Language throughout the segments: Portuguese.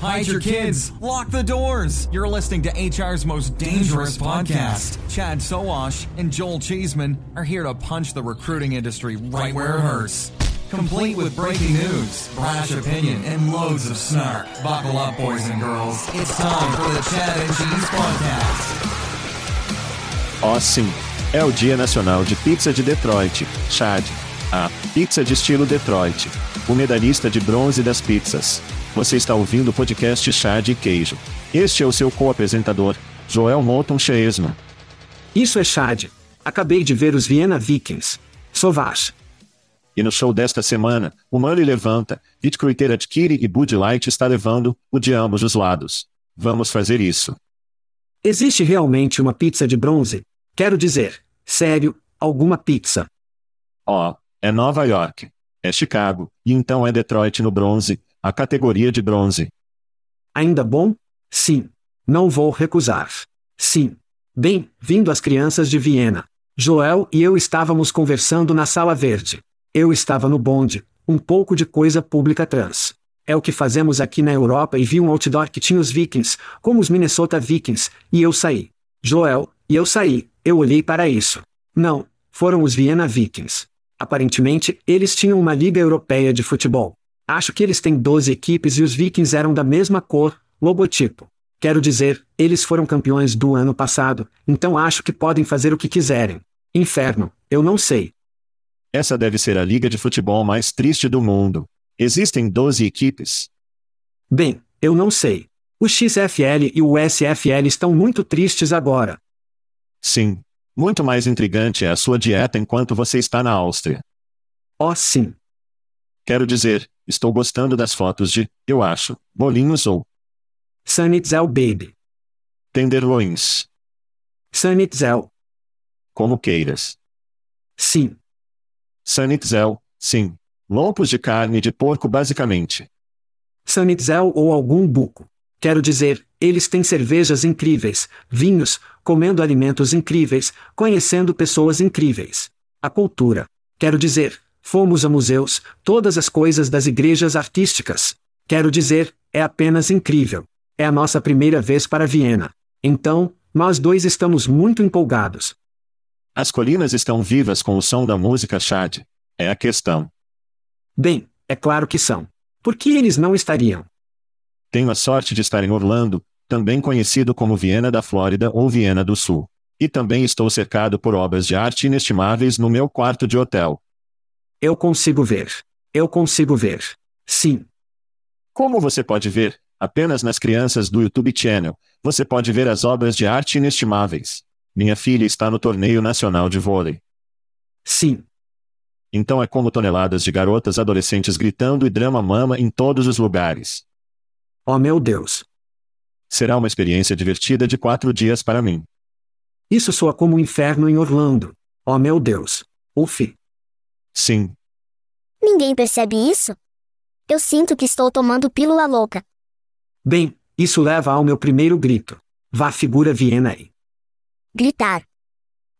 Hide your kids. Lock the doors. You're listening to HR's most dangerous podcast. Chad Soash and Joel Cheeseman are here to punch the recruiting industry right where it hurts. Complete with breaking news, brash opinion, and loads of snark. Buckle up, boys and girls. It's time for the Chad and Cheese Podcast. Oh, sim. É o Dia Nacional de Pizza de Detroit, Chad. A pizza de estilo Detroit. O medalhista de bronze das pizzas. Você está ouvindo o podcast Chá de Queijo. Este é o seu co-apresentador, Joel Moulton Cheesman. Isso é Chad. Acabei de ver os Vienna Vikings. Sovash. E no show desta semana, o Money levanta, Vitkruiter adquire e Bud Light está levando, o de ambos os lados. Vamos fazer isso. Existe realmente uma pizza de bronze? Quero dizer, sério, alguma pizza. Ó, oh, é Nova York. É Chicago, e então é Detroit no bronze, a categoria de bronze. Ainda bom? Sim. Não vou recusar. Sim. Bem, vindo as crianças de Viena. Joel e eu estávamos conversando na sala verde. Eu estava no bonde, um pouco de coisa pública trans. É o que fazemos aqui na Europa e vi um outdoor que tinha os Vikings, como os Minnesota Vikings, e eu saí. Joel, e eu saí, eu olhei para isso. Não, foram os Vienna Vikings. Aparentemente, eles tinham uma liga europeia de futebol. Acho que eles têm 12 equipes e os Vikings eram da mesma cor, logotipo. Quero dizer, eles foram campeões do ano passado, então acho que podem fazer o que quiserem. Inferno, eu não sei. Essa deve ser a liga de futebol mais triste do mundo. Existem 12 equipes. Bem, eu não sei. O XFL e o SFL estão muito tristes agora. Sim, muito mais intrigante é a sua dieta enquanto você está na Áustria. Oh, sim. Quero dizer, estou gostando das fotos de, eu acho, bolinhos ou. Sanitzel Baby. Tenderloins. Sanitzel. Como queiras. Sim. Sanitzel, sim. Lompos de carne de porco basicamente. Sanitzel ou algum buco. Quero dizer, eles têm cervejas incríveis, vinhos, comendo alimentos incríveis, conhecendo pessoas incríveis. A cultura. Quero dizer, fomos a museus, todas as coisas das igrejas artísticas. Quero dizer, é apenas incrível. É a nossa primeira vez para Viena. Então, nós dois estamos muito empolgados. As colinas estão vivas com o som da música Chad. É a questão. Bem, é claro que são. Por que eles não estariam? Tenho a sorte de estar em Orlando, também conhecido como Viena da Flórida ou Viena do Sul. E também estou cercado por obras de arte inestimáveis no meu quarto de hotel. Eu consigo ver. Eu consigo ver. Sim. Como você pode ver, apenas nas crianças do YouTube Channel, você pode ver as obras de arte inestimáveis. Minha filha está no torneio nacional de vôlei. Sim. Então é como toneladas de garotas adolescentes gritando e drama mama em todos os lugares. Oh meu Deus! Será uma experiência divertida de quatro dias para mim. Isso soa como um inferno em Orlando. Oh meu Deus. Uf. Sim. Ninguém percebe isso? Eu sinto que estou tomando pílula louca. Bem, isso leva ao meu primeiro grito. Vá figura Viena aí. Gritar.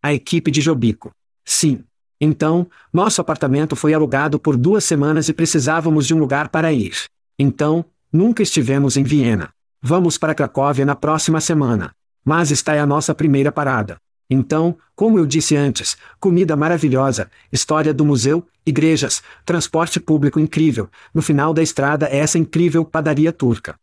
A equipe de Jobico. Sim. Então, nosso apartamento foi alugado por duas semanas e precisávamos de um lugar para ir. Então, nunca estivemos em Viena. Vamos para Cracóvia na próxima semana. Mas está é a nossa primeira parada. Então, como eu disse antes, comida maravilhosa, história do museu, igrejas, transporte público incrível, no final da estrada é essa incrível padaria turca.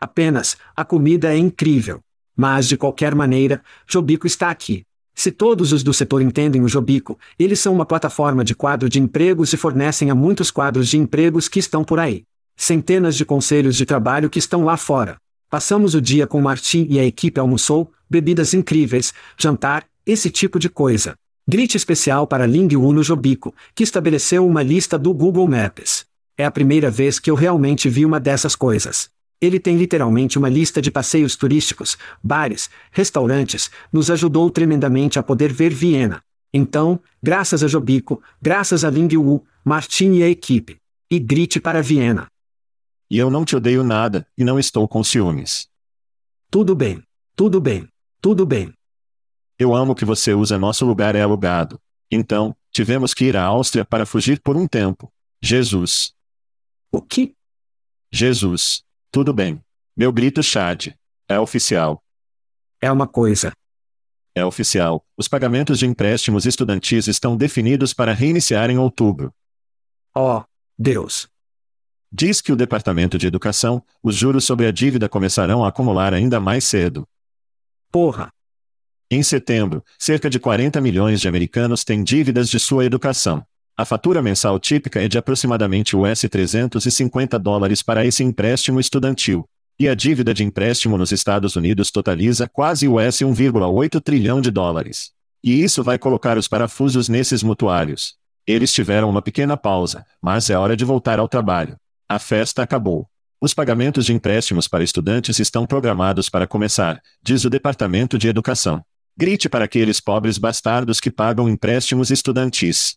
Apenas, a comida é incrível. Mas de qualquer maneira, Jobico está aqui. Se todos os do setor entendem o Jobico, eles são uma plataforma de quadro de empregos e fornecem a muitos quadros de empregos que estão por aí. Centenas de conselhos de trabalho que estão lá fora. Passamos o dia com Martim e a equipe almoçou, bebidas incríveis, jantar, esse tipo de coisa. Grite especial para Ling no Jobico, que estabeleceu uma lista do Google Maps. É a primeira vez que eu realmente vi uma dessas coisas. Ele tem literalmente uma lista de passeios turísticos, bares, restaurantes, nos ajudou tremendamente a poder ver Viena. Então, graças a Jobico, graças a Ling Wu, Martin e a equipe. E grite para Viena. E eu não te odeio nada, e não estou com ciúmes. Tudo bem. Tudo bem. Tudo bem. Eu amo que você usa nosso lugar é alugado. Então, tivemos que ir à Áustria para fugir por um tempo. Jesus. O que? Jesus. Tudo bem. Meu grito Chad. É oficial. É uma coisa. É oficial. Os pagamentos de empréstimos estudantis estão definidos para reiniciar em outubro. Oh, Deus. Diz que o Departamento de Educação, os juros sobre a dívida começarão a acumular ainda mais cedo. Porra. Em setembro, cerca de 40 milhões de americanos têm dívidas de sua educação. A fatura mensal típica é de aproximadamente US 350 dólares para esse empréstimo estudantil. E a dívida de empréstimo nos Estados Unidos totaliza quase US 1,8 trilhão de dólares. E isso vai colocar os parafusos nesses mutuários. Eles tiveram uma pequena pausa, mas é hora de voltar ao trabalho. A festa acabou. Os pagamentos de empréstimos para estudantes estão programados para começar, diz o Departamento de Educação. Grite para aqueles pobres bastardos que pagam empréstimos estudantis.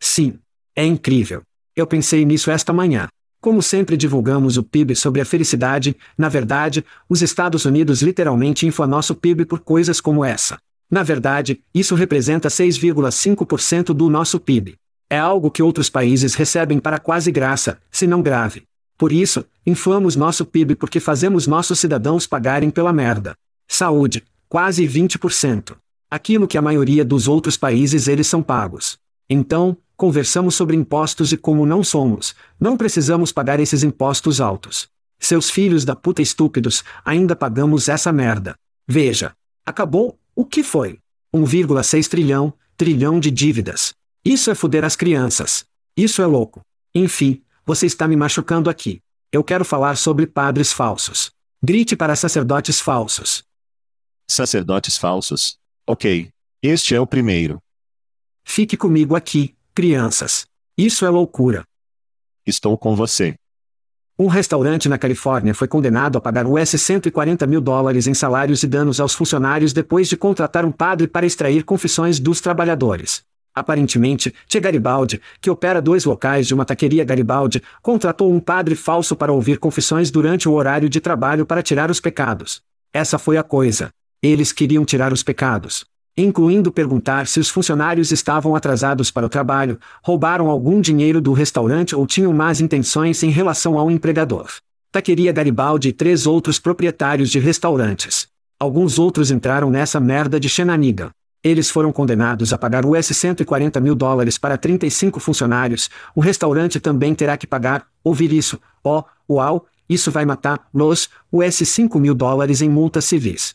Sim. É incrível. Eu pensei nisso esta manhã. Como sempre divulgamos o PIB sobre a felicidade, na verdade, os Estados Unidos literalmente inflam nosso PIB por coisas como essa. Na verdade, isso representa 6,5% do nosso PIB. É algo que outros países recebem para quase graça, se não grave. Por isso, inflamos nosso PIB porque fazemos nossos cidadãos pagarem pela merda. Saúde, quase 20%. Aquilo que a maioria dos outros países eles são pagos. Então, conversamos sobre impostos e como não somos, não precisamos pagar esses impostos altos. Seus filhos da puta estúpidos, ainda pagamos essa merda. Veja. Acabou? O que foi? 1,6 trilhão, trilhão de dívidas. Isso é foder as crianças. Isso é louco. Enfim, você está me machucando aqui. Eu quero falar sobre padres falsos. Grite para sacerdotes falsos. Sacerdotes falsos. Ok. Este é o primeiro. Fique comigo aqui, crianças. Isso é loucura. Estou com você. Um restaurante na Califórnia foi condenado a pagar US 140 mil dólares em salários e danos aos funcionários depois de contratar um padre para extrair confissões dos trabalhadores. Aparentemente, Tia Garibaldi, que opera dois locais de uma taqueria Garibaldi, contratou um padre falso para ouvir confissões durante o horário de trabalho para tirar os pecados. Essa foi a coisa. Eles queriam tirar os pecados incluindo perguntar se os funcionários estavam atrasados para o trabalho, roubaram algum dinheiro do restaurante ou tinham más intenções em relação ao empregador. Taqueria Garibaldi e três outros proprietários de restaurantes. Alguns outros entraram nessa merda de Xenaniga. Eles foram condenados a pagar US 140 mil dólares para 35 funcionários. O restaurante também terá que pagar. Ouvir isso? Oh, uau, isso vai matar los US 5 mil dólares em multas civis.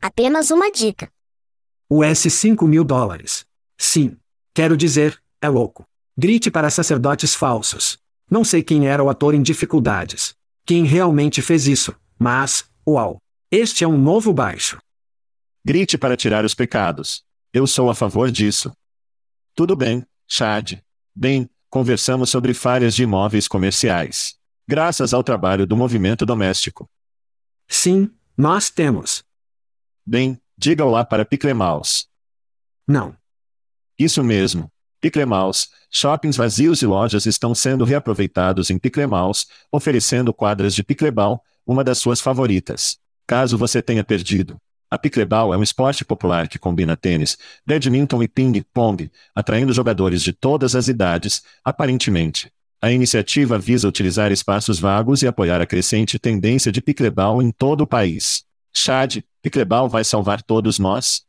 Apenas uma dica. US 5 mil dólares. Sim. Quero dizer, é louco. Grite para sacerdotes falsos. Não sei quem era o ator em dificuldades. Quem realmente fez isso, mas, uau. Este é um novo baixo. Grite para tirar os pecados. Eu sou a favor disso. Tudo bem, Chad. Bem, conversamos sobre falhas de imóveis comerciais. Graças ao trabalho do movimento doméstico. Sim, nós temos. Bem, diga olá para Piclemaus. Não. Isso mesmo. Piclemaus, shoppings vazios e lojas estão sendo reaproveitados em Piclemaus, oferecendo quadras de picleball, uma das suas favoritas. Caso você tenha perdido. A pickleball é um esporte popular que combina tênis, badminton e ping-pong, atraindo jogadores de todas as idades, aparentemente. A iniciativa visa utilizar espaços vagos e apoiar a crescente tendência de pickleball em todo o país. Chad, pickleball vai salvar todos nós?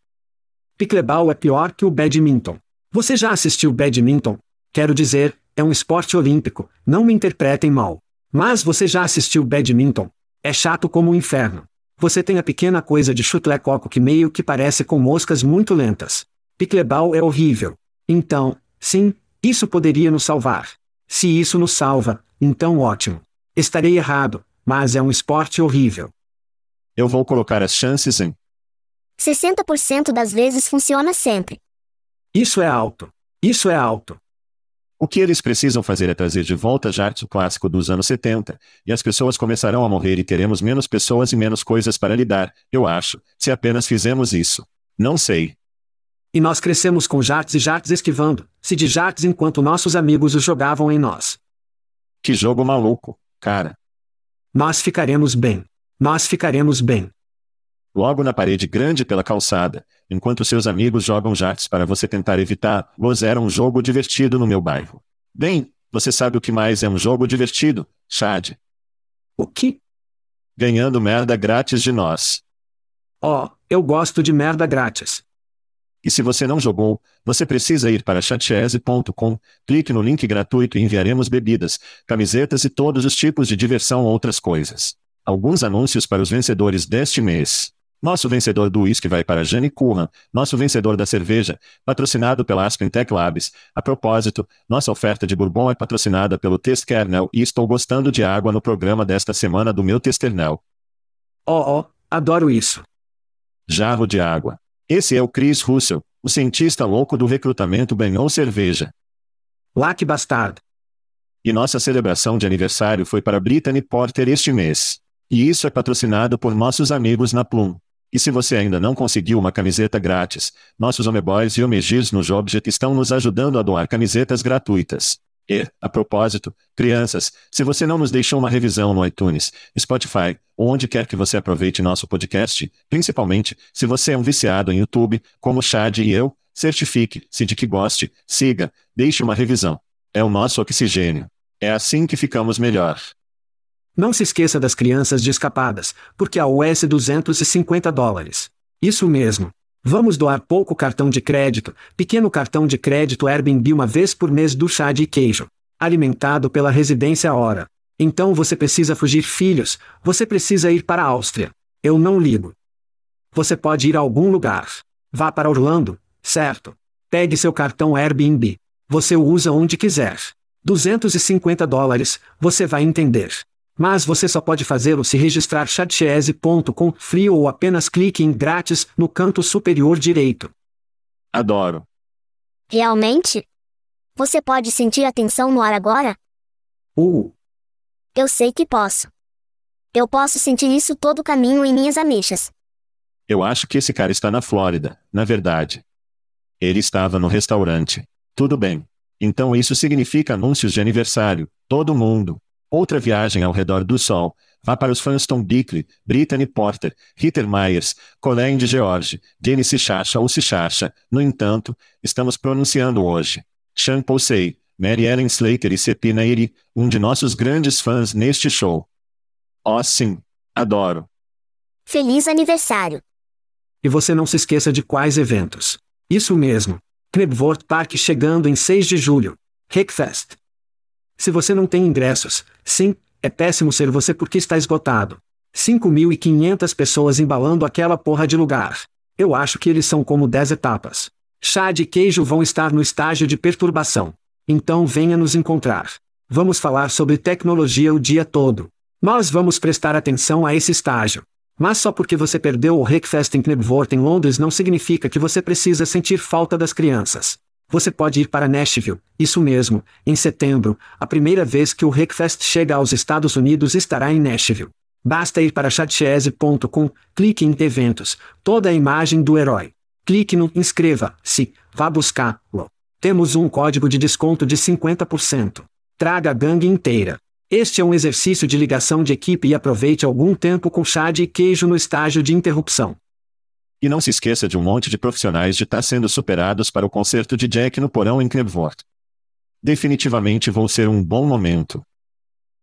Pickleball é pior que o badminton. Você já assistiu badminton? Quero dizer, é um esporte olímpico, não me interpretem mal. Mas você já assistiu badminton? É chato como o inferno. Você tem a pequena coisa de chutlecoco que meio que parece com moscas muito lentas. Pickleball é horrível. Então, sim, isso poderia nos salvar. Se isso nos salva, então ótimo. Estarei errado, mas é um esporte horrível. Eu vou colocar as chances em 60% das vezes funciona sempre. Isso é alto. Isso é alto. O que eles precisam fazer é trazer de volta Jarts clássico dos anos 70, e as pessoas começarão a morrer e teremos menos pessoas e menos coisas para lidar, eu acho, se apenas fizermos isso. Não sei. E nós crescemos com Jarts e Jarts esquivando, se de Jarts enquanto nossos amigos os jogavam em nós. Que jogo maluco, cara. Nós ficaremos bem. Nós ficaremos bem. Logo na parede grande pela calçada, enquanto seus amigos jogam jates para você tentar evitar, los era um jogo divertido no meu bairro. Bem, você sabe o que mais é um jogo divertido, Chad? O que? Ganhando merda grátis de nós. Oh, eu gosto de merda grátis. E se você não jogou, você precisa ir para chatchese.com, clique no link gratuito e enviaremos bebidas, camisetas e todos os tipos de diversão ou outras coisas. Alguns anúncios para os vencedores deste mês. Nosso vencedor do uísque vai para Jane Curran, nosso vencedor da cerveja, patrocinado pela Aspen Tech Labs. A propósito, nossa oferta de bourbon é patrocinada pelo Test Kernel e estou gostando de água no programa desta semana do meu Testernel. Oh, oh, adoro isso. Jarro de água. Esse é o Chris Russell, o cientista louco do recrutamento ganhou cerveja. Lá que bastardo. E nossa celebração de aniversário foi para Brittany Porter este mês. E isso é patrocinado por nossos amigos na Plum. E se você ainda não conseguiu uma camiseta grátis, nossos Homeboys e Homegirs no Jobjet estão nos ajudando a doar camisetas gratuitas. E, a propósito, crianças, se você não nos deixou uma revisão no iTunes, Spotify, ou onde quer que você aproveite nosso podcast, principalmente, se você é um viciado em YouTube, como Chad e eu, certifique-se de que goste, siga, deixe uma revisão. É o nosso oxigênio. É assim que ficamos melhor. Não se esqueça das crianças de escapadas, porque a US 250 dólares. Isso mesmo. Vamos doar pouco cartão de crédito, pequeno cartão de crédito Airbnb uma vez por mês do chá de queijo. Alimentado pela residência hora. Então você precisa fugir filhos, você precisa ir para a Áustria. Eu não ligo. Você pode ir a algum lugar. Vá para Orlando, certo? Pegue seu cartão Airbnb. Você o usa onde quiser. 250 dólares, você vai entender. Mas você só pode fazê-lo se registrar chatchese.com free ou apenas clique em grátis no canto superior direito. Adoro. Realmente? Você pode sentir a tensão no ar agora? Uh, Eu sei que posso. Eu posso sentir isso todo o caminho em minhas ameixas. Eu acho que esse cara está na Flórida, na verdade. Ele estava no restaurante. Tudo bem. Então isso significa anúncios de aniversário. Todo mundo. Outra viagem ao redor do Sol. Vá para os fãs Tom Bickley, Brittany Porter, Ritter Myers, Colleen de George, Dennis Sichacha ou Sichacha. No entanto, estamos pronunciando hoje. Sean Posey, Mary Ellen Slater e Sepina Eri, um de nossos grandes fãs neste show. Oh sim. Adoro. Feliz aniversário! e você não se esqueça de quais eventos. Isso mesmo. Knebworth Park chegando em 6 de julho. Rickfest. Se você não tem ingressos, sim, é péssimo ser você porque está esgotado. 5.500 pessoas embalando aquela porra de lugar. Eu acho que eles são como 10 etapas. Chá de queijo vão estar no estágio de perturbação. Então venha nos encontrar. Vamos falar sobre tecnologia o dia todo. Nós vamos prestar atenção a esse estágio. Mas só porque você perdeu o Rickfest em Knebworth em Londres não significa que você precisa sentir falta das crianças. Você pode ir para Nashville, isso mesmo, em setembro, a primeira vez que o Rickfest chega aos Estados Unidos estará em Nashville. Basta ir para chatchese.com, clique em Eventos, toda a imagem do herói. Clique no Inscreva-se, vá buscá-lo. Temos um código de desconto de 50%. Traga a gangue inteira. Este é um exercício de ligação de equipe e aproveite algum tempo com chá de queijo no estágio de interrupção. E não se esqueça de um monte de profissionais de estar tá sendo superados para o concerto de Jack no porão em Knebworth. Definitivamente vou ser um bom momento.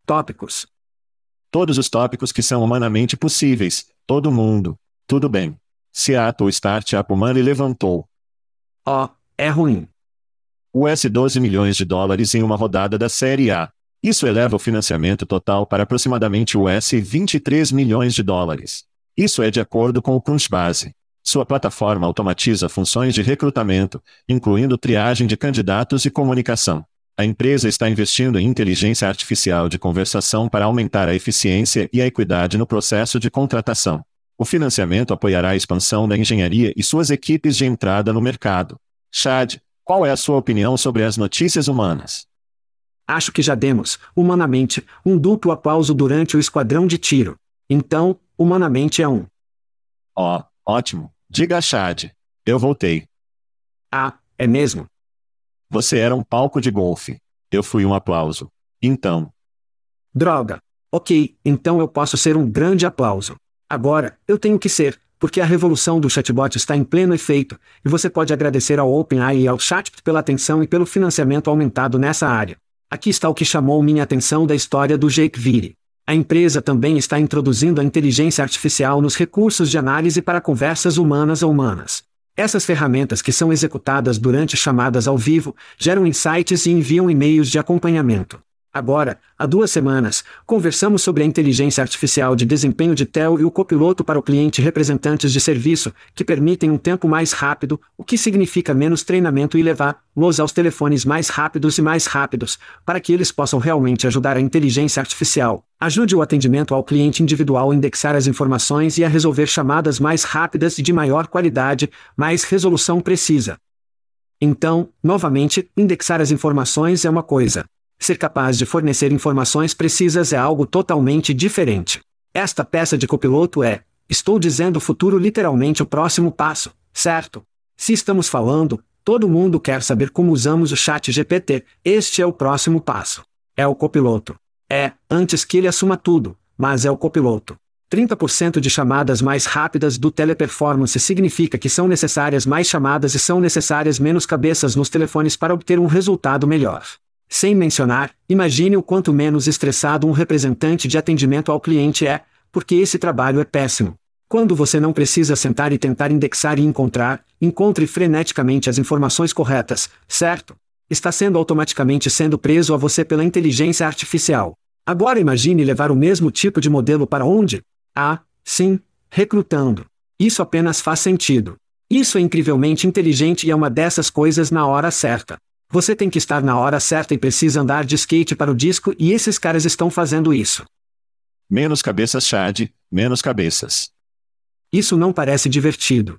Tópicos. Todos os tópicos que são humanamente possíveis, todo mundo. Tudo bem. Seattle Startup Money levantou. Ó, oh, é ruim. US 12 milhões de dólares em uma rodada da Série A. Isso eleva o financiamento total para aproximadamente US 23 milhões de dólares. Isso é de acordo com o Crunchbase. Sua plataforma automatiza funções de recrutamento, incluindo triagem de candidatos e comunicação. A empresa está investindo em inteligência artificial de conversação para aumentar a eficiência e a equidade no processo de contratação. O financiamento apoiará a expansão da engenharia e suas equipes de entrada no mercado. Chad, qual é a sua opinião sobre as notícias humanas? Acho que já demos, humanamente, um duplo aplauso durante o esquadrão de tiro. Então, humanamente é um. Ó, oh, ótimo. Diga Chad. Eu voltei. Ah, é mesmo? Você era um palco de golfe. Eu fui um aplauso. Então. Droga. Ok, então eu posso ser um grande aplauso. Agora, eu tenho que ser, porque a revolução do chatbot está em pleno efeito, e você pode agradecer ao OpenAI e ao Chat pela atenção e pelo financiamento aumentado nessa área. Aqui está o que chamou minha atenção da história do Jake Vire. A empresa também está introduzindo a inteligência artificial nos recursos de análise para conversas humanas a humanas. Essas ferramentas que são executadas durante chamadas ao vivo geram insights e enviam e-mails de acompanhamento. Agora, há duas semanas, conversamos sobre a inteligência artificial de desempenho de TEL e o copiloto para o cliente representantes de serviço, que permitem um tempo mais rápido, o que significa menos treinamento e levar-los aos telefones mais rápidos e mais rápidos, para que eles possam realmente ajudar a inteligência artificial. Ajude o atendimento ao cliente individual a indexar as informações e a resolver chamadas mais rápidas e de maior qualidade, mais resolução precisa. Então, novamente, indexar as informações é uma coisa. Ser capaz de fornecer informações precisas é algo totalmente diferente. Esta peça de copiloto é, estou dizendo futuro literalmente o próximo passo, certo? Se estamos falando, todo mundo quer saber como usamos o chat GPT, este é o próximo passo. É o copiloto. É, antes que ele assuma tudo, mas é o copiloto. 30% de chamadas mais rápidas do teleperformance significa que são necessárias mais chamadas e são necessárias menos cabeças nos telefones para obter um resultado melhor. Sem mencionar, imagine o quanto menos estressado um representante de atendimento ao cliente é, porque esse trabalho é péssimo. Quando você não precisa sentar e tentar indexar e encontrar, encontre freneticamente as informações corretas, certo? Está sendo automaticamente sendo preso a você pela inteligência artificial. Agora imagine levar o mesmo tipo de modelo para onde? Ah, sim, recrutando. Isso apenas faz sentido. Isso é incrivelmente inteligente e é uma dessas coisas na hora certa. Você tem que estar na hora certa e precisa andar de skate para o disco e esses caras estão fazendo isso. Menos cabeças, Chad, menos cabeças. Isso não parece divertido.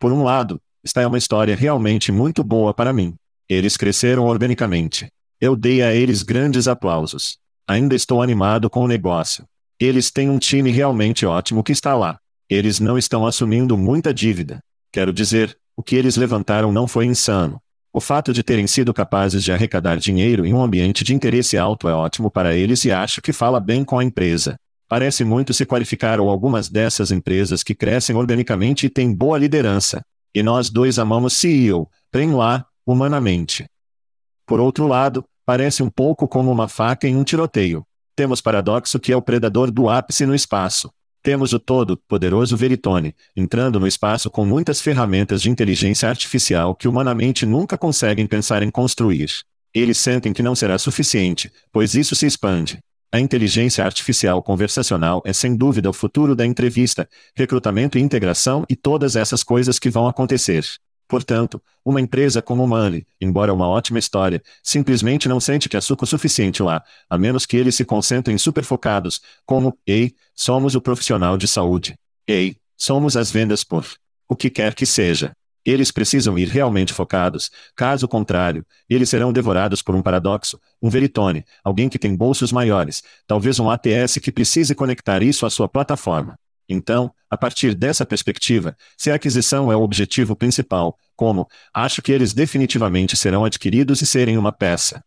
Por um lado, está é uma história realmente muito boa para mim. Eles cresceram organicamente. Eu dei a eles grandes aplausos. Ainda estou animado com o negócio. Eles têm um time realmente ótimo que está lá. Eles não estão assumindo muita dívida. Quero dizer, o que eles levantaram não foi insano. O fato de terem sido capazes de arrecadar dinheiro em um ambiente de interesse alto é ótimo para eles e acho que fala bem com a empresa. Parece muito se qualificar ou algumas dessas empresas que crescem organicamente e têm boa liderança. E nós dois amamos CEO, trem lá, humanamente. Por outro lado, parece um pouco como uma faca em um tiroteio. Temos paradoxo que é o predador do ápice no espaço. Temos o todo-poderoso Veritone, entrando no espaço com muitas ferramentas de inteligência artificial que humanamente nunca conseguem pensar em construir. Eles sentem que não será suficiente, pois isso se expande. A inteligência artificial conversacional é sem dúvida o futuro da entrevista, recrutamento e integração e todas essas coisas que vão acontecer. Portanto, uma empresa como o Money, embora uma ótima história, simplesmente não sente que há suco suficiente lá, a menos que eles se concentrem superfocados, como, ei, somos o profissional de saúde. Ei, somos as vendas por. O que quer que seja. Eles precisam ir realmente focados, caso contrário, eles serão devorados por um paradoxo, um veritone, alguém que tem bolsos maiores, talvez um ATS que precise conectar isso à sua plataforma. Então, a partir dessa perspectiva, se a aquisição é o objetivo principal, como, acho que eles definitivamente serão adquiridos e serem uma peça.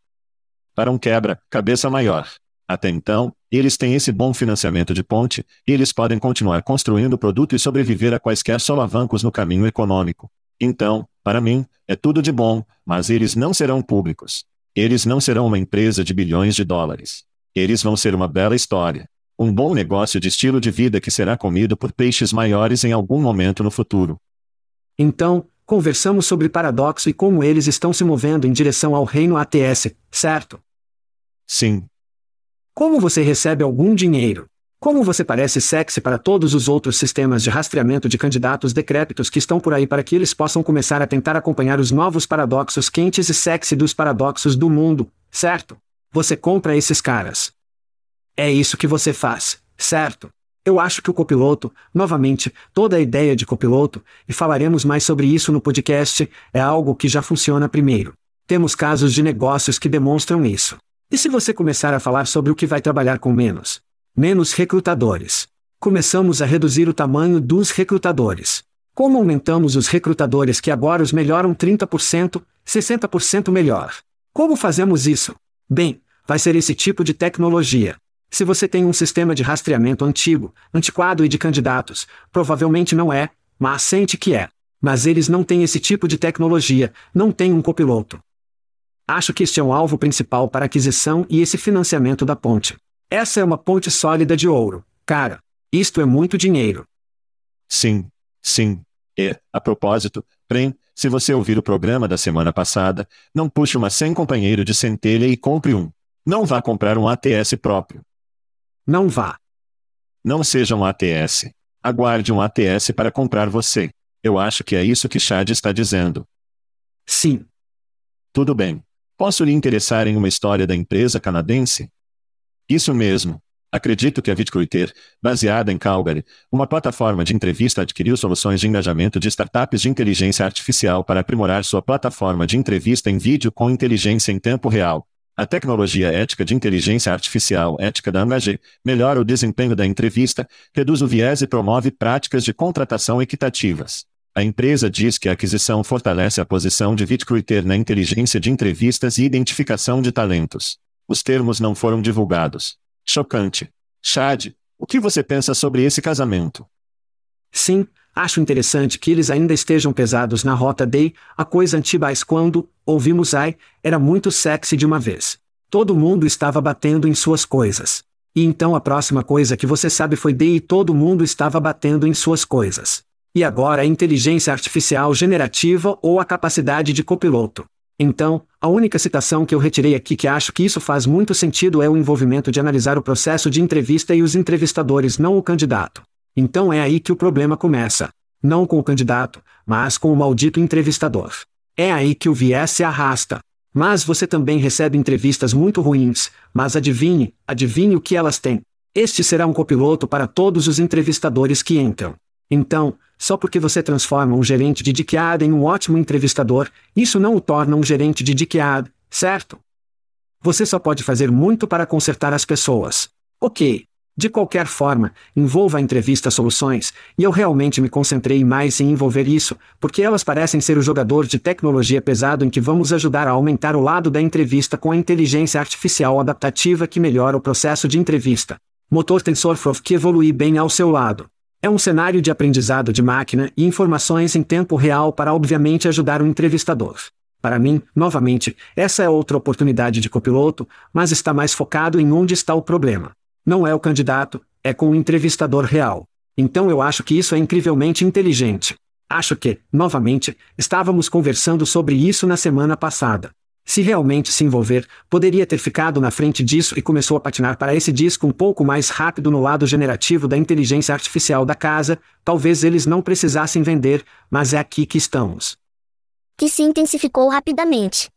Para um quebra-cabeça maior. Até então, eles têm esse bom financiamento de ponte, e eles podem continuar construindo o produto e sobreviver a quaisquer solavancos no caminho econômico. Então, para mim, é tudo de bom, mas eles não serão públicos. Eles não serão uma empresa de bilhões de dólares. Eles vão ser uma bela história. Um bom negócio de estilo de vida que será comido por peixes maiores em algum momento no futuro. Então, conversamos sobre paradoxo e como eles estão se movendo em direção ao reino ATS, certo? Sim. Como você recebe algum dinheiro? Como você parece sexy para todos os outros sistemas de rastreamento de candidatos decrépitos que estão por aí para que eles possam começar a tentar acompanhar os novos paradoxos quentes e sexy dos paradoxos do mundo, certo? Você compra esses caras. É isso que você faz, certo? Eu acho que o copiloto, novamente, toda a ideia de copiloto, e falaremos mais sobre isso no podcast, é algo que já funciona primeiro. Temos casos de negócios que demonstram isso. E se você começar a falar sobre o que vai trabalhar com menos, Menos recrutadores. Começamos a reduzir o tamanho dos recrutadores. Como aumentamos os recrutadores que agora os melhoram 30%, 60% melhor? Como fazemos isso? Bem, vai ser esse tipo de tecnologia. Se você tem um sistema de rastreamento antigo, antiquado e de candidatos, provavelmente não é, mas sente que é. Mas eles não têm esse tipo de tecnologia, não têm um copiloto. Acho que este é um alvo principal para aquisição e esse financiamento da ponte. Essa é uma ponte sólida de ouro, cara. Isto é muito dinheiro. Sim, sim. E, a propósito, Prem, se você ouvir o programa da semana passada, não puxe uma sem companheiro de centelha e compre um. Não vá comprar um ATS próprio. Não vá. Não seja um ATS. Aguarde um ATS para comprar você. Eu acho que é isso que Chad está dizendo. Sim. Tudo bem. Posso lhe interessar em uma história da empresa canadense? Isso mesmo. Acredito que a VidCruiter, baseada em Calgary, uma plataforma de entrevista adquiriu soluções de engajamento de startups de inteligência artificial para aprimorar sua plataforma de entrevista em vídeo com inteligência em tempo real. A tecnologia ética de inteligência artificial ética da Engage melhora o desempenho da entrevista, reduz o viés e promove práticas de contratação equitativas. A empresa diz que a aquisição fortalece a posição de VidCruiter na inteligência de entrevistas e identificação de talentos. Os termos não foram divulgados. Chocante. Chad, o que você pensa sobre esse casamento? Sim, acho interessante que eles ainda estejam pesados na rota Day, a coisa antibais quando, ouvimos ai, era muito sexy de uma vez. Todo mundo estava batendo em suas coisas. E então a próxima coisa que você sabe foi Day e todo mundo estava batendo em suas coisas. E agora a inteligência artificial generativa ou a capacidade de copiloto. Então, a única citação que eu retirei aqui que acho que isso faz muito sentido é o envolvimento de analisar o processo de entrevista e os entrevistadores, não o candidato. Então é aí que o problema começa. Não com o candidato, mas com o maldito entrevistador. É aí que o viés se arrasta. Mas você também recebe entrevistas muito ruins, mas adivinhe, adivinhe o que elas têm. Este será um copiloto para todos os entrevistadores que entram. Então, só porque você transforma um gerente de DICAD em um ótimo entrevistador, isso não o torna um gerente de DICAD, certo? Você só pode fazer muito para consertar as pessoas. Ok. De qualquer forma, envolva a entrevista soluções, e eu realmente me concentrei mais em envolver isso, porque elas parecem ser o jogador de tecnologia pesado em que vamos ajudar a aumentar o lado da entrevista com a inteligência artificial adaptativa que melhora o processo de entrevista. Motor TensorFlow que evolui bem ao seu lado. É um cenário de aprendizado de máquina e informações em tempo real para obviamente ajudar o entrevistador. Para mim, novamente, essa é outra oportunidade de copiloto, mas está mais focado em onde está o problema. Não é o candidato, é com o entrevistador real. Então eu acho que isso é incrivelmente inteligente. Acho que, novamente, estávamos conversando sobre isso na semana passada. Se realmente se envolver, poderia ter ficado na frente disso e começou a patinar para esse disco um pouco mais rápido no lado generativo da inteligência artificial da casa, talvez eles não precisassem vender, mas é aqui que estamos. Que se intensificou rapidamente.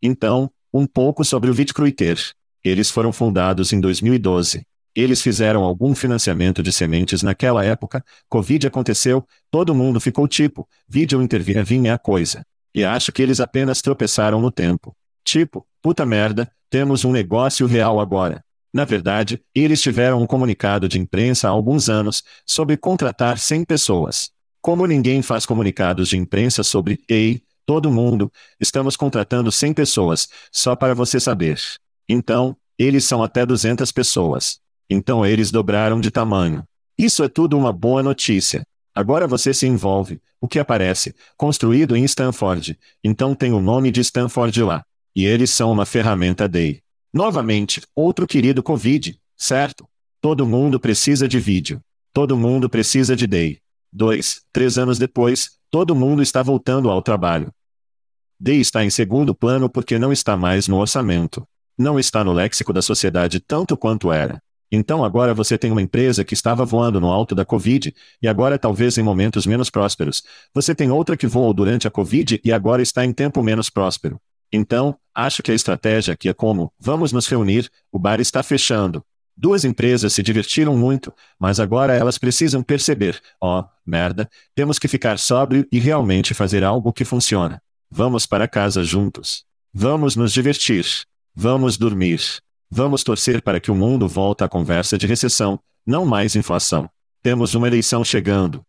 Então, um pouco sobre o Vitcruiter. Eles foram fundados em 2012. Eles fizeram algum financiamento de sementes naquela época, Covid aconteceu, todo mundo ficou tipo, vídeo intervir vinha a coisa. E acho que eles apenas tropeçaram no tempo. Tipo, puta merda, temos um negócio real agora. Na verdade, eles tiveram um comunicado de imprensa há alguns anos sobre contratar 100 pessoas. Como ninguém faz comunicados de imprensa sobre, ei, todo mundo, estamos contratando 100 pessoas, só para você saber. Então, eles são até 200 pessoas. Então eles dobraram de tamanho. Isso é tudo uma boa notícia. Agora você se envolve, o que aparece, construído em Stanford, então tem o nome de Stanford lá. E eles são uma ferramenta DEI. Novamente, outro querido Covid, certo? Todo mundo precisa de vídeo. Todo mundo precisa de DEI. Dois, três anos depois, todo mundo está voltando ao trabalho. DEI está em segundo plano porque não está mais no orçamento. Não está no léxico da sociedade tanto quanto era. Então agora você tem uma empresa que estava voando no alto da Covid, e agora talvez em momentos menos prósperos. Você tem outra que voou durante a Covid e agora está em tempo menos próspero. Então, acho que a estratégia aqui é como: vamos nos reunir, o bar está fechando. Duas empresas se divertiram muito, mas agora elas precisam perceber: ó, oh, merda, temos que ficar sóbrio e realmente fazer algo que funciona. Vamos para casa juntos. Vamos nos divertir. Vamos dormir. Vamos torcer para que o mundo volte à conversa de recessão, não mais inflação. Temos uma eleição chegando.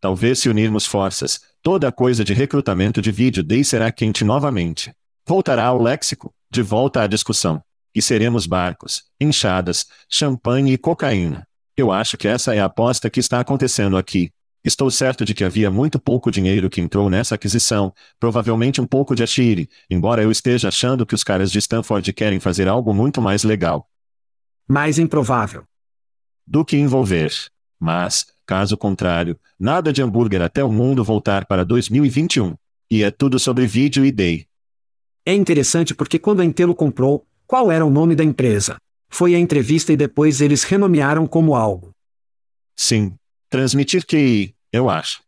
Talvez se unirmos forças, toda a coisa de recrutamento de vídeo daí será quente novamente. Voltará ao léxico, de volta à discussão. E seremos barcos, enxadas, champanhe e cocaína. Eu acho que essa é a aposta que está acontecendo aqui. Estou certo de que havia muito pouco dinheiro que entrou nessa aquisição, provavelmente um pouco de Ashiri, embora eu esteja achando que os caras de Stanford querem fazer algo muito mais legal. Mais improvável. Do que envolver. Mas, caso contrário, nada de hambúrguer até o mundo voltar para 2021. E é tudo sobre vídeo e day. É interessante porque quando a Intelo comprou, qual era o nome da empresa? Foi a entrevista e depois eles renomearam como algo. Sim, Transmitir QI, eu acho.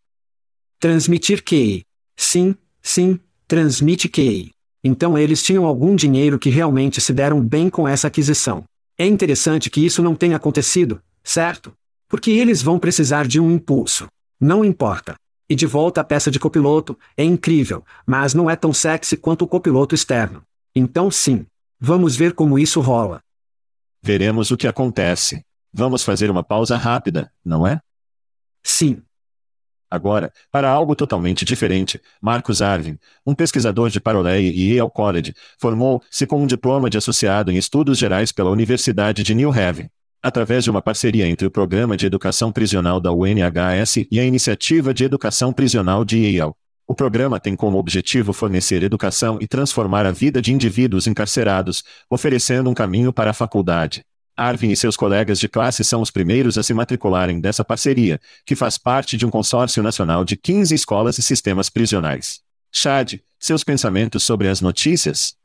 Transmitir QI. Sim, sim, transmite QI. Então eles tinham algum dinheiro que realmente se deram bem com essa aquisição. É interessante que isso não tenha acontecido, certo? Porque eles vão precisar de um impulso. Não importa. E de volta à peça de copiloto, é incrível, mas não é tão sexy quanto o copiloto externo. Então sim. Vamos ver como isso rola. Veremos o que acontece. Vamos fazer uma pausa rápida, não é? Sim. Agora, para algo totalmente diferente, Marcus Arvin, um pesquisador de Paroleia e Yale College, formou-se com um diploma de associado em estudos gerais pela Universidade de New Haven. Através de uma parceria entre o Programa de Educação Prisional da UNHS e a Iniciativa de Educação Prisional de Yale. O programa tem como objetivo fornecer educação e transformar a vida de indivíduos encarcerados, oferecendo um caminho para a faculdade. Arvin e seus colegas de classe são os primeiros a se matricularem dessa parceria, que faz parte de um consórcio nacional de 15 escolas e sistemas prisionais. Chad, seus pensamentos sobre as notícias?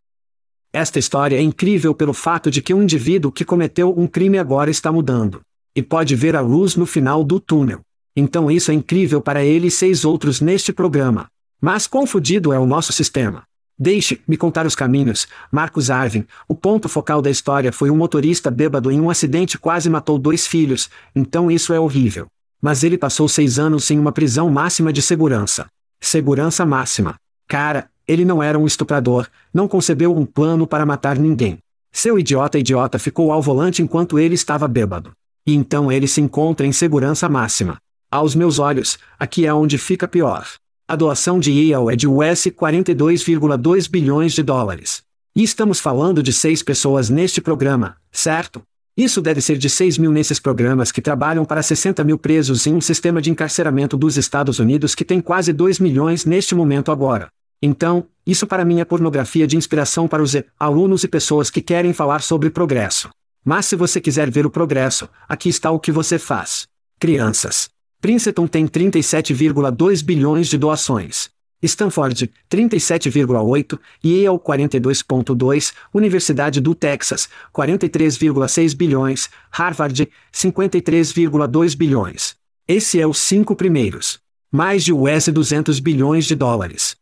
Esta história é incrível pelo fato de que um indivíduo que cometeu um crime agora está mudando. E pode ver a luz no final do túnel. Então isso é incrível para ele e seis outros neste programa. Mas confundido é o nosso sistema. Deixe-me contar os caminhos. Marcos Arvin, o ponto focal da história foi um motorista bêbado em um acidente quase matou dois filhos, então isso é horrível. Mas ele passou seis anos em uma prisão máxima de segurança. Segurança máxima. Cara, ele não era um estuprador, não concebeu um plano para matar ninguém. Seu idiota idiota ficou ao volante enquanto ele estava bêbado. E então ele se encontra em segurança máxima. Aos meus olhos, aqui é onde fica pior. A doação de Yale é de US 42,2 bilhões de dólares. E estamos falando de seis pessoas neste programa, certo? Isso deve ser de 6 mil nesses programas que trabalham para 60 mil presos em um sistema de encarceramento dos Estados Unidos que tem quase 2 milhões neste momento agora. Então, isso para mim é pornografia de inspiração para os alunos e pessoas que querem falar sobre progresso. Mas se você quiser ver o progresso, aqui está o que você faz. Crianças. Princeton tem 37,2 bilhões de doações. Stanford, 37,8, Yale 42,2, Universidade do Texas, 43,6 bilhões, Harvard, 53,2 bilhões. Esse é os cinco primeiros. Mais de US 200 bilhões de dólares.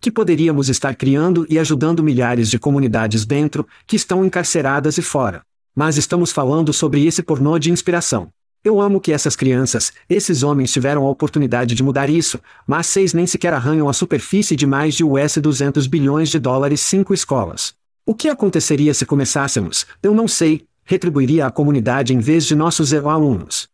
Que poderíamos estar criando e ajudando milhares de comunidades dentro, que estão encarceradas e fora. Mas estamos falando sobre esse pornô de inspiração. Eu amo que essas crianças, esses homens tiveram a oportunidade de mudar isso, mas seis nem sequer arranham a superfície de mais de US 200 bilhões de dólares cinco escolas. O que aconteceria se começássemos, eu não sei, retribuiria a comunidade em vez de nossos alunos.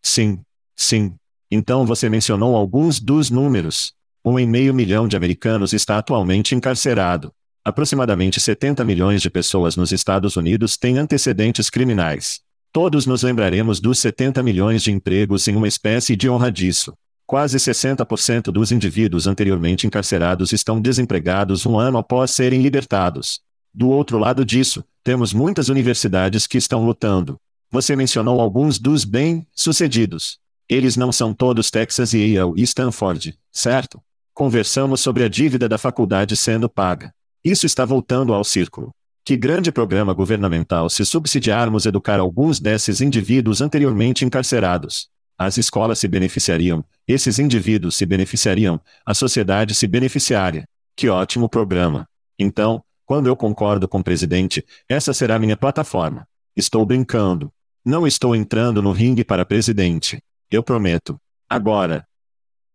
Sim, sim. Então você mencionou alguns dos números. Um em meio milhão de americanos está atualmente encarcerado. Aproximadamente 70 milhões de pessoas nos Estados Unidos têm antecedentes criminais. Todos nos lembraremos dos 70 milhões de empregos em uma espécie de honra disso. Quase 60% dos indivíduos anteriormente encarcerados estão desempregados um ano após serem libertados. Do outro lado disso, temos muitas universidades que estão lutando. Você mencionou alguns dos bem-sucedidos. Eles não são todos Texas e Yale e Stanford, certo? Conversamos sobre a dívida da faculdade sendo paga. Isso está voltando ao círculo. Que grande programa governamental se subsidiarmos educar alguns desses indivíduos anteriormente encarcerados. As escolas se beneficiariam, esses indivíduos se beneficiariam, a sociedade se beneficiaria. Que ótimo programa. Então, quando eu concordo com o presidente, essa será minha plataforma. Estou brincando. Não estou entrando no ringue para presidente. Eu prometo. Agora.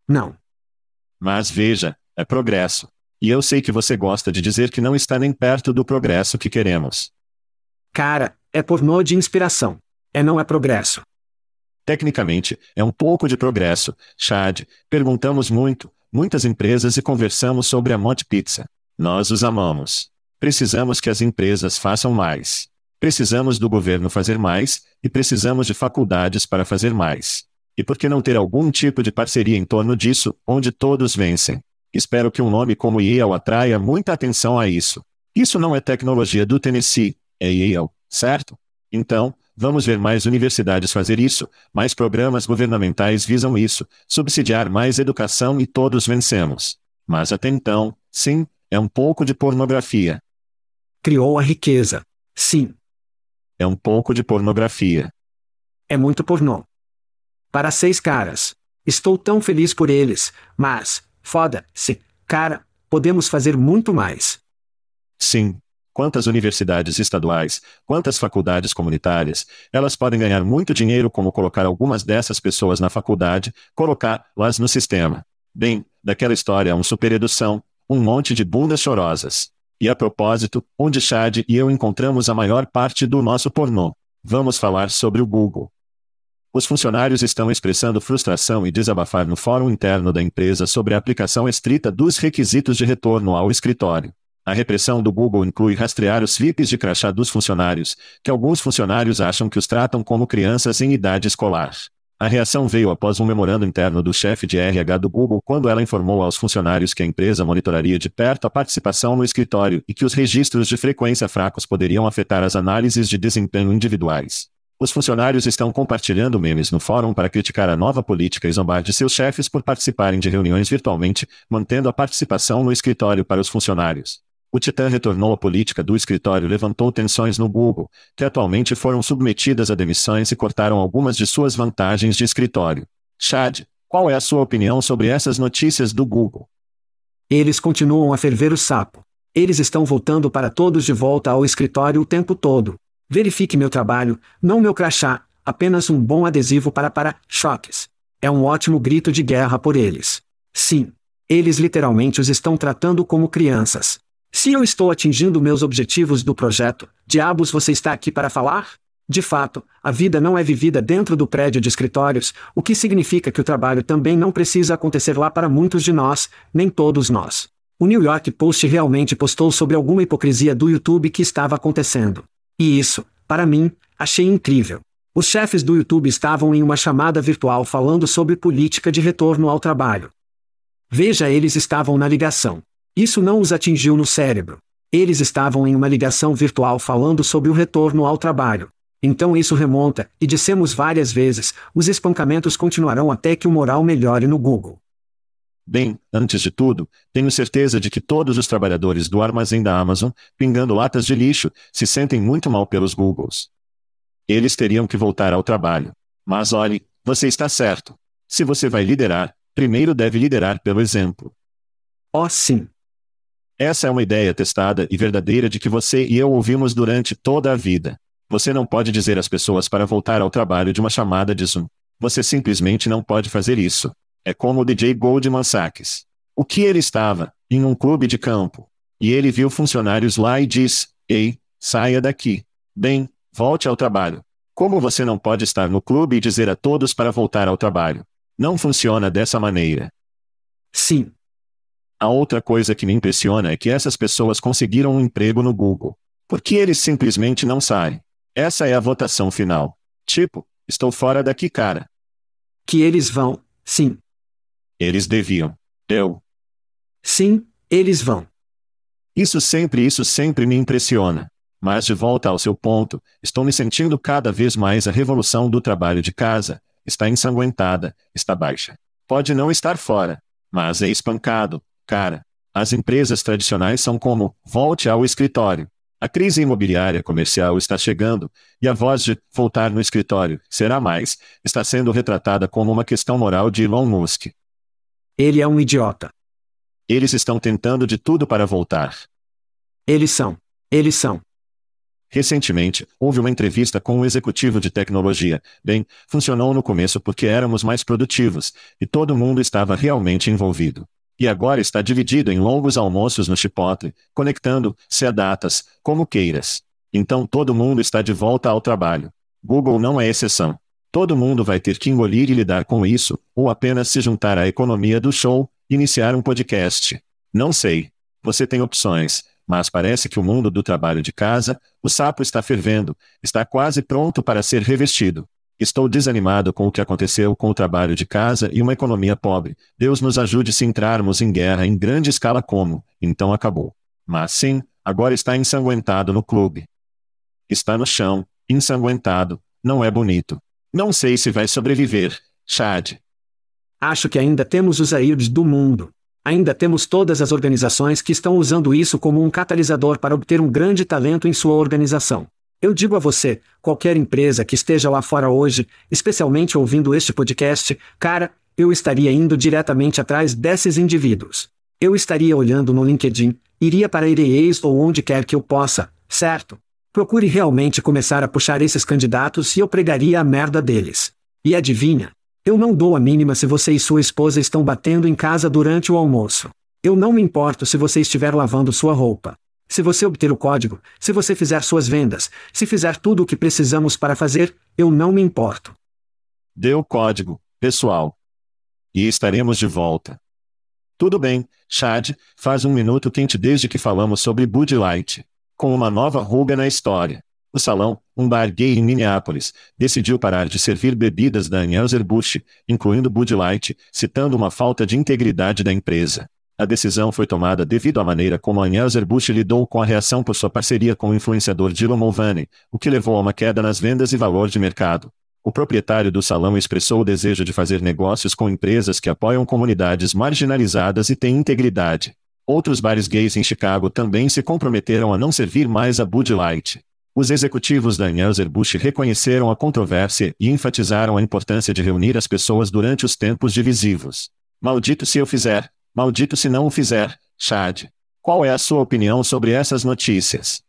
Não. Mas veja, é progresso. E eu sei que você gosta de dizer que não está nem perto do progresso que queremos. Cara, é pornô de inspiração. É não é progresso. Tecnicamente, é um pouco de progresso, Chad. Perguntamos muito, muitas empresas e conversamos sobre a Monte Pizza. Nós os amamos. Precisamos que as empresas façam mais. Precisamos do governo fazer mais, e precisamos de faculdades para fazer mais. E por que não ter algum tipo de parceria em torno disso, onde todos vencem? Espero que um nome como Yale atraia muita atenção a isso. Isso não é tecnologia do Tennessee, é Yale, certo? Então, vamos ver mais universidades fazer isso, mais programas governamentais visam isso, subsidiar mais educação e todos vencemos. Mas até então, sim, é um pouco de pornografia. Criou a riqueza. Sim. É um pouco de pornografia. É muito pornô. Para seis caras. Estou tão feliz por eles, mas, Foda-se. Cara, podemos fazer muito mais. Sim. Quantas universidades estaduais, quantas faculdades comunitárias, elas podem ganhar muito dinheiro como colocar algumas dessas pessoas na faculdade, colocá-las no sistema. Bem, daquela história um superedução, um monte de bundas chorosas. E a propósito, onde Chad e eu encontramos a maior parte do nosso pornô. Vamos falar sobre o Google. Os funcionários estão expressando frustração e desabafar no fórum interno da empresa sobre a aplicação estrita dos requisitos de retorno ao escritório. A repressão do Google inclui rastrear os slips de crachá dos funcionários, que alguns funcionários acham que os tratam como crianças em idade escolar. A reação veio após um memorando interno do chefe de RH do Google quando ela informou aos funcionários que a empresa monitoraria de perto a participação no escritório e que os registros de frequência fracos poderiam afetar as análises de desempenho individuais. Os funcionários estão compartilhando memes no fórum para criticar a nova política e zombar de seus chefes por participarem de reuniões virtualmente, mantendo a participação no escritório para os funcionários. O Titã retornou à política do escritório levantou tensões no Google, que atualmente foram submetidas a demissões e cortaram algumas de suas vantagens de escritório. Chad, qual é a sua opinião sobre essas notícias do Google? Eles continuam a ferver o sapo. Eles estão voltando para todos de volta ao escritório o tempo todo. Verifique meu trabalho, não meu crachá, apenas um bom adesivo para para-choques. É um ótimo grito de guerra por eles. Sim. Eles literalmente os estão tratando como crianças. Se eu estou atingindo meus objetivos do projeto, diabos você está aqui para falar? De fato, a vida não é vivida dentro do prédio de escritórios, o que significa que o trabalho também não precisa acontecer lá para muitos de nós, nem todos nós. O New York Post realmente postou sobre alguma hipocrisia do YouTube que estava acontecendo. E isso, para mim, achei incrível. Os chefes do YouTube estavam em uma chamada virtual falando sobre política de retorno ao trabalho. Veja, eles estavam na ligação. Isso não os atingiu no cérebro. Eles estavam em uma ligação virtual falando sobre o retorno ao trabalho. Então isso remonta, e dissemos várias vezes, os espancamentos continuarão até que o moral melhore no Google. Bem, antes de tudo, tenho certeza de que todos os trabalhadores do armazém da Amazon, pingando latas de lixo, se sentem muito mal pelos Googles. Eles teriam que voltar ao trabalho. Mas olhe, você está certo. Se você vai liderar, primeiro deve liderar pelo exemplo. Oh, sim. Essa é uma ideia testada e verdadeira de que você e eu ouvimos durante toda a vida. Você não pode dizer às pessoas para voltar ao trabalho de uma chamada de Zoom. Você simplesmente não pode fazer isso. É como o DJ Goldman Sachs. O que ele estava? Em um clube de campo. E ele viu funcionários lá e diz: Ei, saia daqui. Bem, volte ao trabalho. Como você não pode estar no clube e dizer a todos para voltar ao trabalho? Não funciona dessa maneira. Sim. A outra coisa que me impressiona é que essas pessoas conseguiram um emprego no Google. Por que eles simplesmente não saem? Essa é a votação final. Tipo, estou fora daqui, cara. Que eles vão, sim. Eles deviam. Eu. Sim, eles vão. Isso sempre, isso sempre me impressiona. Mas de volta ao seu ponto, estou me sentindo cada vez mais a revolução do trabalho de casa. Está ensanguentada, está baixa. Pode não estar fora, mas é espancado, cara. As empresas tradicionais são como volte ao escritório. A crise imobiliária comercial está chegando, e a voz de voltar no escritório será mais está sendo retratada como uma questão moral de Elon Musk. Ele é um idiota. Eles estão tentando de tudo para voltar. Eles são. Eles são. Recentemente, houve uma entrevista com um executivo de tecnologia. Bem, funcionou no começo porque éramos mais produtivos, e todo mundo estava realmente envolvido. E agora está dividido em longos almoços no Chipotle, conectando-se a datas, como queiras. Então todo mundo está de volta ao trabalho. Google não é exceção. Todo mundo vai ter que engolir e lidar com isso, ou apenas se juntar à economia do show, iniciar um podcast. Não sei. Você tem opções, mas parece que o mundo do trabalho de casa, o sapo está fervendo, está quase pronto para ser revestido. Estou desanimado com o que aconteceu com o trabalho de casa e uma economia pobre. Deus nos ajude se entrarmos em guerra em grande escala como, então acabou. Mas sim, agora está ensanguentado no clube. Está no chão, ensanguentado, não é bonito. Não sei se vai sobreviver, Chad. Acho que ainda temos os AIRs do mundo. Ainda temos todas as organizações que estão usando isso como um catalisador para obter um grande talento em sua organização. Eu digo a você, qualquer empresa que esteja lá fora hoje, especialmente ouvindo este podcast, cara, eu estaria indo diretamente atrás desses indivíduos. Eu estaria olhando no LinkedIn, iria para Ireis ou onde quer que eu possa, certo? Procure realmente começar a puxar esses candidatos e eu pregaria a merda deles. E adivinha? Eu não dou a mínima se você e sua esposa estão batendo em casa durante o almoço. Eu não me importo se você estiver lavando sua roupa. Se você obter o código, se você fizer suas vendas, se fizer tudo o que precisamos para fazer, eu não me importo. Dê o código, pessoal. E estaremos de volta. Tudo bem, Chad, faz um minuto quente desde que falamos sobre Bud Light. Com uma nova ruga na história. O salão, um bar gay em Minneapolis, decidiu parar de servir bebidas da Anheuser-Busch, incluindo Bud Light, citando uma falta de integridade da empresa. A decisão foi tomada devido à maneira como a Anheuser-Busch lidou com a reação por sua parceria com o influenciador Dylan Mulvaney, o que levou a uma queda nas vendas e valor de mercado. O proprietário do salão expressou o desejo de fazer negócios com empresas que apoiam comunidades marginalizadas e têm integridade. Outros bares gays em Chicago também se comprometeram a não servir mais a Bud Light. Os executivos da Anheuser-Busch reconheceram a controvérsia e enfatizaram a importância de reunir as pessoas durante os tempos divisivos. Maldito se eu fizer, Maldito se não o fizer, Chad. Qual é a sua opinião sobre essas notícias?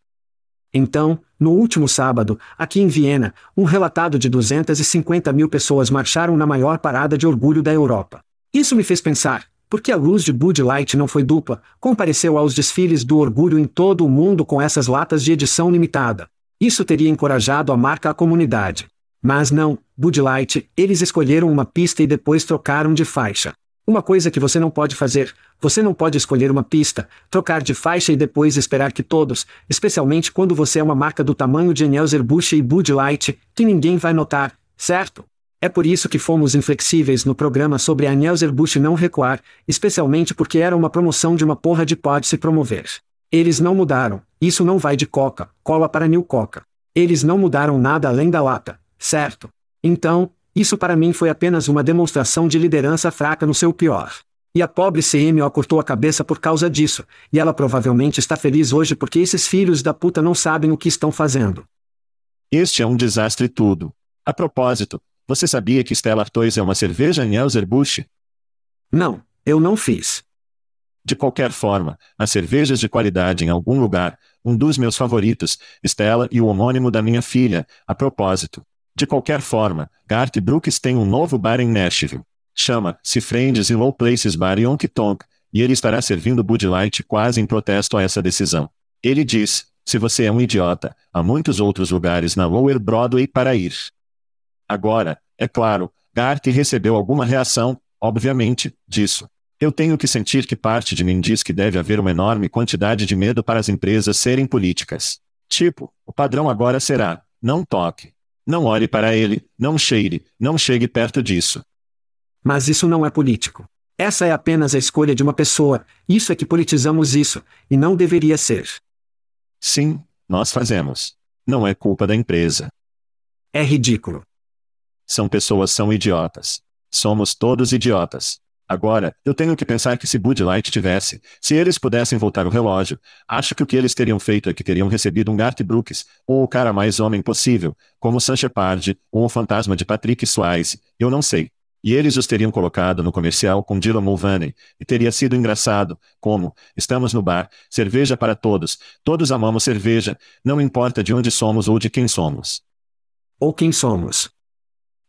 Então, no último sábado, aqui em Viena, um relatado de 250 mil pessoas marcharam na maior parada de orgulho da Europa. Isso me fez pensar, por que a luz de Bud Light não foi dupla, compareceu aos desfiles do orgulho em todo o mundo com essas latas de edição limitada. Isso teria encorajado a marca à comunidade. Mas não, Bud Light, eles escolheram uma pista e depois trocaram de faixa. Uma coisa que você não pode fazer, você não pode escolher uma pista, trocar de faixa e depois esperar que todos, especialmente quando você é uma marca do tamanho de Anheuser-Busch e Bud Light, que ninguém vai notar, certo? É por isso que fomos inflexíveis no programa sobre a Anheuser-Busch não recuar, especialmente porque era uma promoção de uma porra de pode se promover. Eles não mudaram, isso não vai de Coca, cola para New Coca. Eles não mudaram nada além da lata, certo? Então, isso para mim foi apenas uma demonstração de liderança fraca no seu pior. E a pobre CMO cortou a cabeça por causa disso, e ela provavelmente está feliz hoje porque esses filhos da puta não sabem o que estão fazendo. Este é um desastre tudo. A propósito, você sabia que Stella Artois é uma cerveja Anheuser-Busch? Não, eu não fiz. De qualquer forma, as cervejas de qualidade em algum lugar, um dos meus favoritos, Stella e o homônimo da minha filha, a propósito. De qualquer forma, Garth Brooks tem um novo bar em Nashville. Chama-se Friends e Low Places Bar Yonk Tonk, e ele estará servindo Bud Light quase em protesto a essa decisão. Ele diz, se você é um idiota, há muitos outros lugares na Lower Broadway para ir. Agora, é claro, Garth recebeu alguma reação, obviamente, disso. Eu tenho que sentir que parte de mim diz que deve haver uma enorme quantidade de medo para as empresas serem políticas. Tipo, o padrão agora será: não toque. Não olhe para ele, não cheire, não chegue perto disso. Mas isso não é político. Essa é apenas a escolha de uma pessoa, isso é que politizamos isso, e não deveria ser. Sim, nós fazemos. Não é culpa da empresa. É ridículo. São pessoas são idiotas. Somos todos idiotas. Agora, eu tenho que pensar que se Bud Light tivesse, se eles pudessem voltar o relógio, acho que o que eles teriam feito é que teriam recebido um Garth Brooks, ou o cara mais homem possível, como Sam Shepard, ou o fantasma de Patrick Swayze, eu não sei. E eles os teriam colocado no comercial com Dylan Mulvaney, e teria sido engraçado, como, estamos no bar, cerveja para todos, todos amamos cerveja, não importa de onde somos ou de quem somos. Ou quem somos.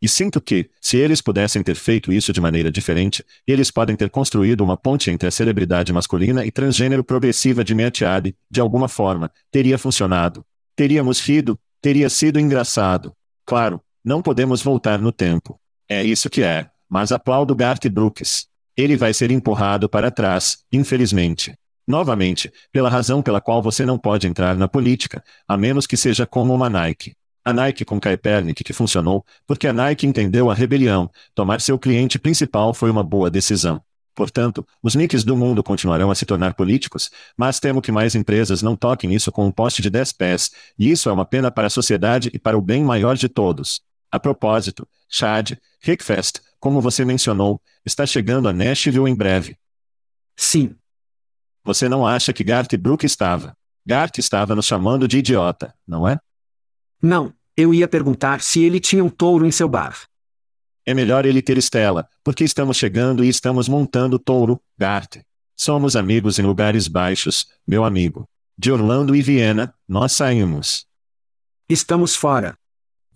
E sinto que, se eles pudessem ter feito isso de maneira diferente, eles podem ter construído uma ponte entre a celebridade masculina e transgênero progressiva de Meatiade, de alguma forma, teria funcionado. Teríamos rido, teria sido engraçado. Claro, não podemos voltar no tempo. É isso que é, mas aplaudo Garth Brooks. Ele vai ser empurrado para trás, infelizmente. Novamente, pela razão pela qual você não pode entrar na política, a menos que seja como uma Nike. A Nike com Kaepernick que funcionou, porque a Nike entendeu a rebelião, tomar seu cliente principal foi uma boa decisão. Portanto, os nicks do mundo continuarão a se tornar políticos, mas temo que mais empresas não toquem isso com um poste de 10 pés, e isso é uma pena para a sociedade e para o bem maior de todos. A propósito, Chad, Rickfest, como você mencionou, está chegando a Nashville em breve. Sim. Você não acha que Garth Brook estava? Garth estava nos chamando de idiota, não é? Não, eu ia perguntar se ele tinha um touro em seu bar. É melhor ele ter Estela, porque estamos chegando e estamos montando touro, Gart. Somos amigos em lugares baixos, meu amigo. De Orlando e Viena, nós saímos. Estamos fora.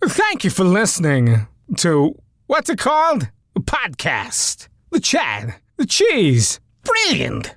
Thank you for listening to what's it called? A podcast. The chat. The cheese. Brilliant.